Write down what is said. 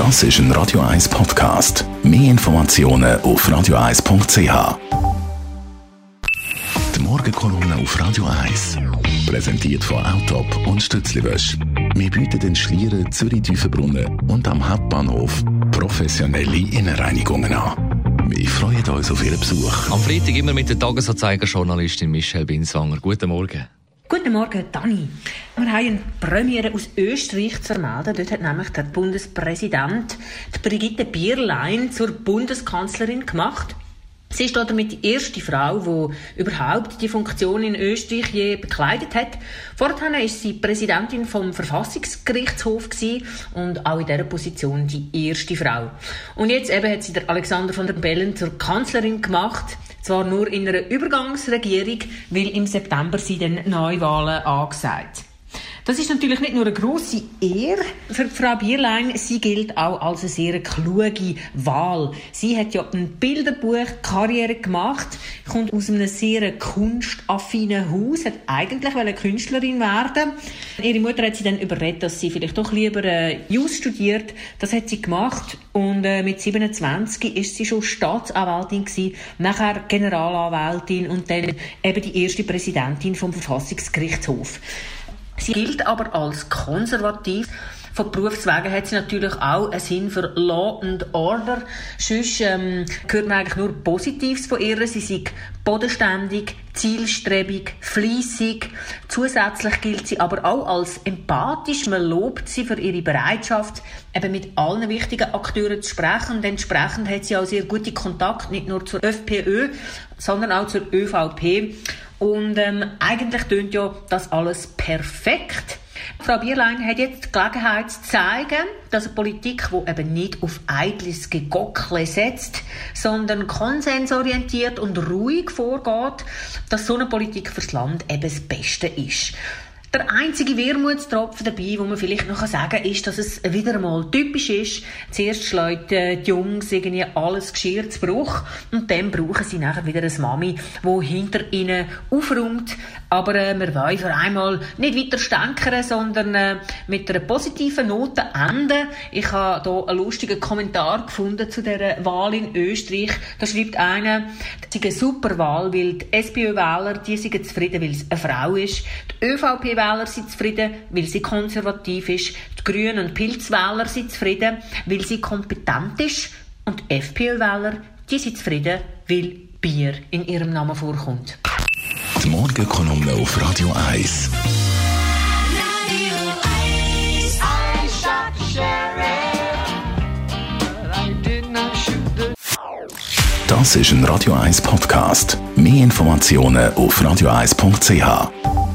Das ist ein Radio 1 Podcast. Mehr Informationen auf radio1.ch. Die Morgenkolumne auf Radio 1 präsentiert von Autop und Stützliwösch. Wir bieten den Schlieren Zürich-Tüfenbrunnen und am Hauptbahnhof professionelle Innenreinigungen an. Wir freuen uns auf Ihren Besuch. Am Freitag immer mit der Tagesanzeiger-Journalistin Michelle Binswanger. Guten Morgen. Guten Morgen, Dani. Wir haben eine Premiere aus Österreich zu vermelden. Dort hat nämlich der Bundespräsident die Brigitte Bierlein zur Bundeskanzlerin gemacht. Sie ist damit die erste Frau, die überhaupt die Funktion in Österreich je bekleidet hat. Vorher war sie Präsidentin vom Verfassungsgerichtshof und auch in dieser Position die erste Frau. Und jetzt eben hat sie der Alexander von der Bellen zur Kanzlerin gemacht. Zwar nur in einer Übergangsregierung, weil im September sie dann Neuwahlen angesagt. Das ist natürlich nicht nur eine grosse Ehre für Frau Bierlein, sie gilt auch als eine sehr kluge Wahl. Sie hat ja ein Bilderbuch Karriere gemacht, kommt aus einem sehr kunstaffinen Haus, hat eigentlich eine Künstlerin werden. Ihre Mutter hat sie dann überredet, dass sie vielleicht doch lieber äh, Jus studiert. Das hat sie gemacht und äh, mit 27 ist sie schon Staatsanwältin gewesen, nachher Generalanwältin und dann eben die erste Präsidentin vom Verfassungsgerichtshof. Sie gilt aber als konservativ. Von Berufswegen hat sie natürlich auch einen Sinn für Law and Order. Sonst ähm, hört man eigentlich nur Positives von ihr. Sie ist bodenständig, zielstrebig, fließig. Zusätzlich gilt sie aber auch als empathisch. Man lobt sie für ihre Bereitschaft, eben mit allen wichtigen Akteuren zu sprechen. Und entsprechend hat sie auch sehr gute Kontakt, nicht nur zur FPÖ, sondern auch zur ÖVP. Und ähm, eigentlich tönt ja das alles perfekt. Frau Bierlein hat jetzt die Gelegenheit zu zeigen, dass eine Politik, die eben nicht auf eitles Gegockle setzt, sondern konsensorientiert und ruhig vorgeht, dass so eine Politik fürs Land eben das Beste ist. Der einzige Wermutstropfen dabei, wo man vielleicht noch sagen kann, ist, dass es wieder einmal typisch ist. Zuerst schlägt äh, die Jungs irgendwie alles Geschirr zu Bruch und dann brauchen sie nachher wieder eine Mami, die hinter ihnen aufräumt. Aber äh, wir wollen für einmal nicht weiter stänkern, sondern äh, mit einer positiven Note enden. Ich habe hier einen lustigen Kommentar gefunden zu dieser Wahl in Österreich. Da schreibt einer, das ist eine super Wahl, weil die SPÖ-Wähler, die sind zufrieden, weil es eine Frau ist. Die ÖVP Wähler sind zufrieden, weil sie konservativ ist. Die Grünen und Pilzwähler sind zufrieden, weil sie kompetent ist. Und die FPÖ-Wähler, die sind zufrieden, weil Bier in ihrem Namen vorkommt. Die Morgenkolumne auf Radio 1. Das ist ein Radio 1 Podcast. Mehr Informationen auf radio1.ch.